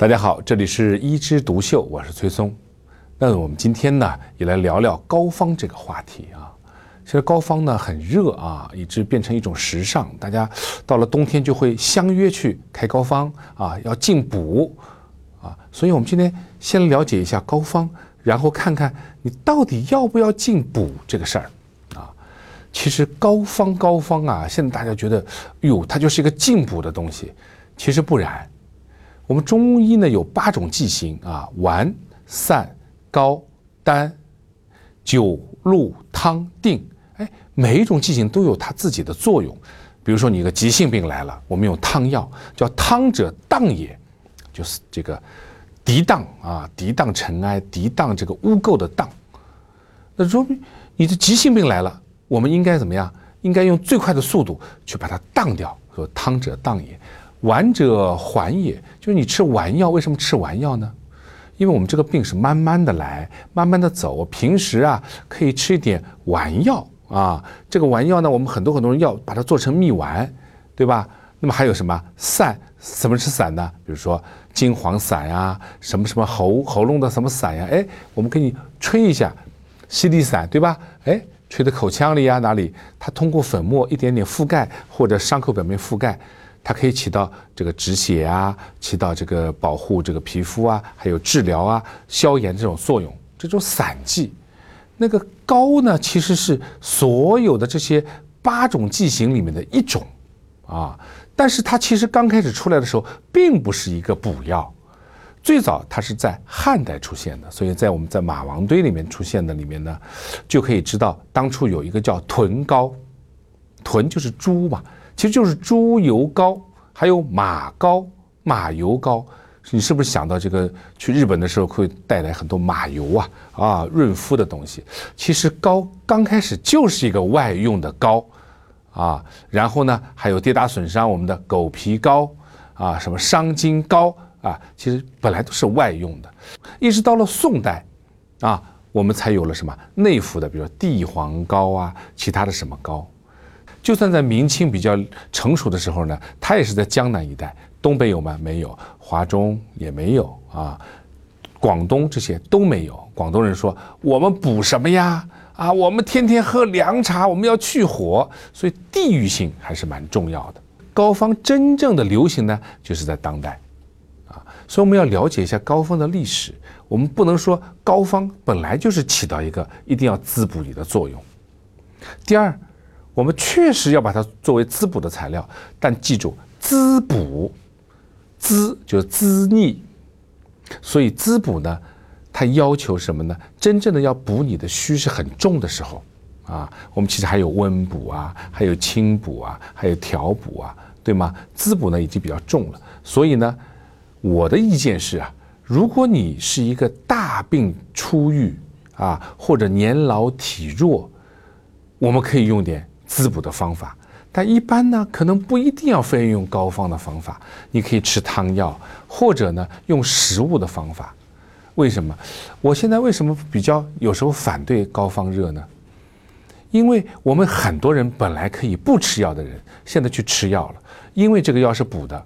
大家好，这里是一枝独秀，我是崔松。那我们今天呢，也来聊聊膏方这个话题啊。其实膏方呢很热啊，以致变成一种时尚，大家到了冬天就会相约去开膏方啊，要进补啊。所以我们今天先了解一下膏方，然后看看你到底要不要进补这个事儿啊。其实膏方膏方啊，现在大家觉得哟，它就是一个进补的东西，其实不然。我们中医呢有八种剂型啊，丸、散、膏、丹、灸、露、汤、定，哎，每一种剂型都有它自己的作用。比如说你一个急性病来了，我们用汤药，叫汤者荡也，就是这个涤荡啊，涤荡尘埃，涤荡这个污垢的荡。那说明你的急性病来了，我们应该怎么样？应该用最快的速度去把它荡掉。说汤者荡也。丸者缓也，就是你吃丸药，为什么吃丸药呢？因为我们这个病是慢慢的来，慢慢的走。平时啊，可以吃一点丸药啊。这个丸药呢，我们很多很多人要把它做成蜜丸，对吧？那么还有什么散？什么是散呢？比如说金黄散呀，什么什么喉喉咙的什么散呀？哎，我们给你吹一下，犀利散，对吧？哎，吹的口腔里呀，哪里？它通过粉末一点点覆盖，或者伤口表面覆盖。它可以起到这个止血啊，起到这个保护这个皮肤啊，还有治疗啊、消炎这种作用。这种散剂，那个膏呢，其实是所有的这些八种剂型里面的一种啊。但是它其实刚开始出来的时候，并不是一个补药，最早它是在汉代出现的。所以在我们在马王堆里面出现的里面呢，就可以知道当初有一个叫豚膏，豚就是猪嘛。其实就是猪油膏，还有马膏、马油膏。你是不是想到这个去日本的时候会带来很多马油啊啊润肤的东西？其实膏刚开始就是一个外用的膏啊。然后呢，还有跌打损伤我们的狗皮膏啊，什么伤筋膏啊，其实本来都是外用的。一直到了宋代啊，我们才有了什么内服的，比如说地黄膏啊，其他的什么膏。就算在明清比较成熟的时候呢，它也是在江南一带，东北有吗？没有，华中也没有啊，广东这些都没有。广东人说我们补什么呀？啊，我们天天喝凉茶，我们要去火，所以地域性还是蛮重要的。膏方真正的流行呢，就是在当代，啊，所以我们要了解一下膏方的历史。我们不能说膏方本来就是起到一个一定要滋补你的作用。第二。我们确实要把它作为滋补的材料，但记住，滋补，滋就是滋腻，所以滋补呢，它要求什么呢？真正的要补你的虚是很重的时候，啊，我们其实还有温补啊，还有清补啊，还有调补啊，对吗？滋补呢已经比较重了，所以呢，我的意见是啊，如果你是一个大病初愈啊，或者年老体弱，我们可以用点。滋补的方法，但一般呢，可能不一定要非用膏方的方法，你可以吃汤药，或者呢用食物的方法。为什么？我现在为什么比较有时候反对膏方热呢？因为我们很多人本来可以不吃药的人，现在去吃药了，因为这个药是补的，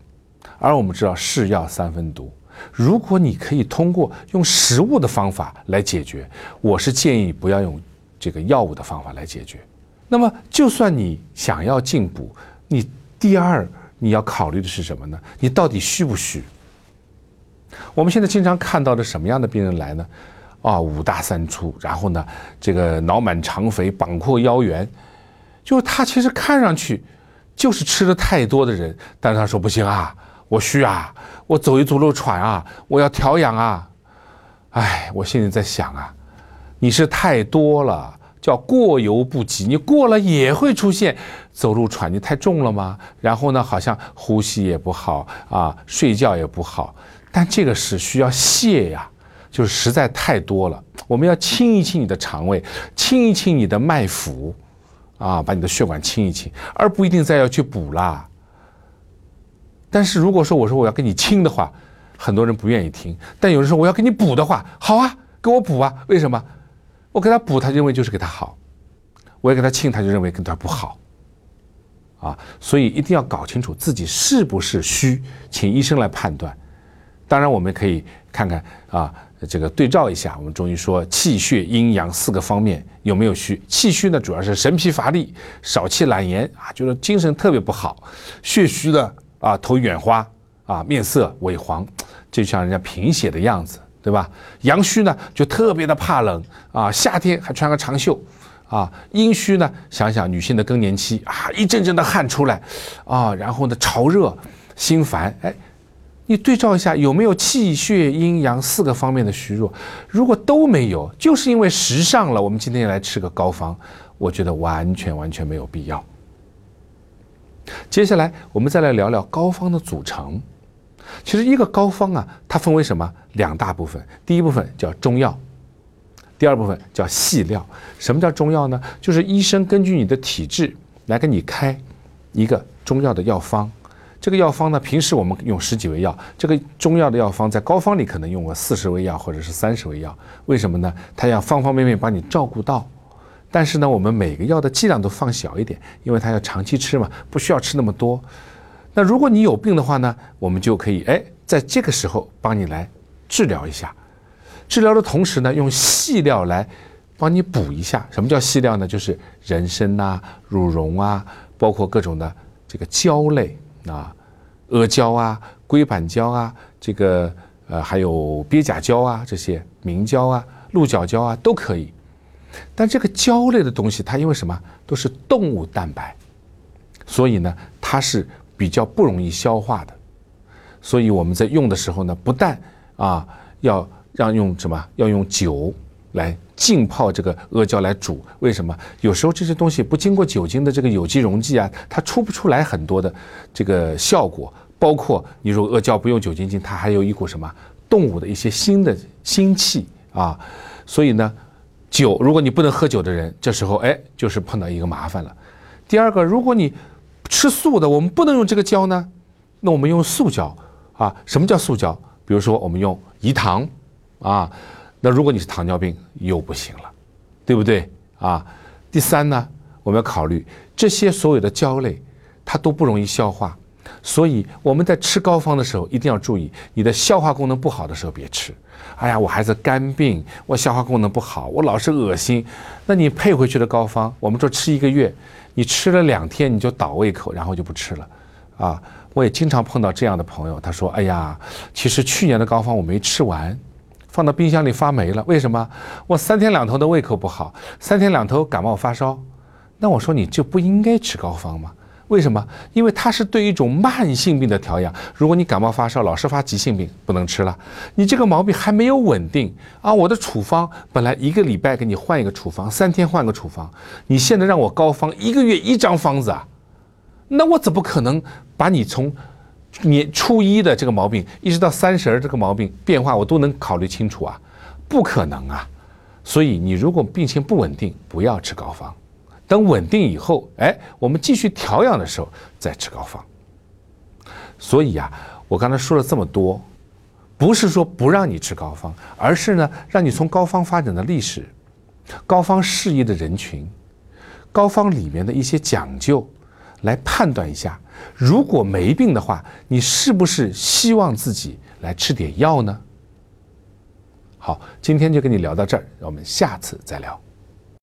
而我们知道是药三分毒。如果你可以通过用食物的方法来解决，我是建议不要用这个药物的方法来解决。那么，就算你想要进补，你第二你要考虑的是什么呢？你到底虚不虚？我们现在经常看到的什么样的病人来呢？啊，五大三粗，然后呢，这个脑满肠肥，膀阔腰圆，就是他其实看上去就是吃的太多的人，但是他说不行啊，我虚啊，我走一走路喘啊，我要调养啊。哎，我现在在想啊，你是太多了。叫过犹不及，你过了也会出现走路喘，你太重了吗？然后呢，好像呼吸也不好啊，睡觉也不好。但这个是需要泻呀，就是实在太多了。我们要清一清你的肠胃，清一清你的脉浮，啊，把你的血管清一清，而不一定再要去补啦。但是如果说我说我要给你清的话，很多人不愿意听。但有人说我要给你补的话，好啊，给我补啊，为什么？我给他补，他认为就是给他好；我要给他清，他就认为跟他不好。啊，所以一定要搞清楚自己是不是虚，请医生来判断。当然，我们可以看看啊，这个对照一下。我们中医说气血阴阳四个方面有没有虚？气虚呢，主要是神疲乏力、少气懒言啊，就是精神特别不好；血虚的啊，头眼花啊，面色萎黄，就像人家贫血的样子，对吧？阳虚呢，就特别的怕冷啊，夏天还穿个长袖啊。阴虚呢，想想女性的更年期啊，一阵阵的汗出来啊，然后呢，潮热、心烦，哎。你对照一下，有没有气血阴阳四个方面的虚弱？如果都没有，就是因为时尚了。我们今天来吃个膏方，我觉得完全完全没有必要。接下来我们再来聊聊膏方的组成。其实一个膏方啊，它分为什么？两大部分。第一部分叫中药，第二部分叫细料。什么叫中药呢？就是医生根据你的体质来给你开一个中药的药方。这个药方呢，平时我们用十几味药，这个中药的药方在膏方里可能用个四十味药或者是三十味药，为什么呢？它要方方面面把你照顾到。但是呢，我们每个药的剂量都放小一点，因为它要长期吃嘛，不需要吃那么多。那如果你有病的话呢，我们就可以哎，在这个时候帮你来治疗一下。治疗的同时呢，用细料来帮你补一下。什么叫细料呢？就是人参啊、鹿茸啊，包括各种的这个胶类。啊，阿胶啊，龟板胶啊，这个呃还有鳖甲胶啊，这些明胶啊、鹿角胶啊都可以。但这个胶类的东西，它因为什么都是动物蛋白，所以呢它是比较不容易消化的。所以我们在用的时候呢，不但啊要让用什么，要用酒来。浸泡这个阿胶来煮，为什么？有时候这些东西不经过酒精的这个有机溶剂啊，它出不出来很多的这个效果。包括你如阿胶不用酒精浸，它还有一股什么动物的一些新的腥气啊。所以呢，酒如果你不能喝酒的人，这时候哎就是碰到一个麻烦了。第二个，如果你吃素的，我们不能用这个胶呢，那我们用素胶啊。什么叫素胶？比如说我们用饴糖啊。那如果你是糖尿病又不行了，对不对啊？第三呢，我们要考虑这些所有的胶类，它都不容易消化，所以我们在吃膏方的时候一定要注意，你的消化功能不好的时候别吃。哎呀，我孩子肝病，我消化功能不好，我老是恶心，那你配回去的膏方，我们说吃一个月，你吃了两天你就倒胃口，然后就不吃了，啊，我也经常碰到这样的朋友，他说，哎呀，其实去年的膏方我没吃完。放到冰箱里发霉了，为什么？我三天两头的胃口不好，三天两头感冒发烧，那我说你就不应该吃膏方吗？为什么？因为它是对一种慢性病的调养。如果你感冒发烧老是发急性病，不能吃了。你这个毛病还没有稳定啊！我的处方本来一个礼拜给你换一个处方，三天换个处方，你现在让我膏方一个月一张方子啊，那我怎么可能把你从？年初一的这个毛病，一直到三十儿这个毛病变化，我都能考虑清楚啊，不可能啊。所以你如果病情不稳定，不要吃膏方，等稳定以后，哎，我们继续调养的时候再吃膏方。所以啊，我刚才说了这么多，不是说不让你吃膏方，而是呢，让你从膏方发展的历史、膏方适宜的人群、膏方里面的一些讲究。来判断一下，如果没病的话，你是不是希望自己来吃点药呢？好，今天就跟你聊到这儿，我们下次再聊。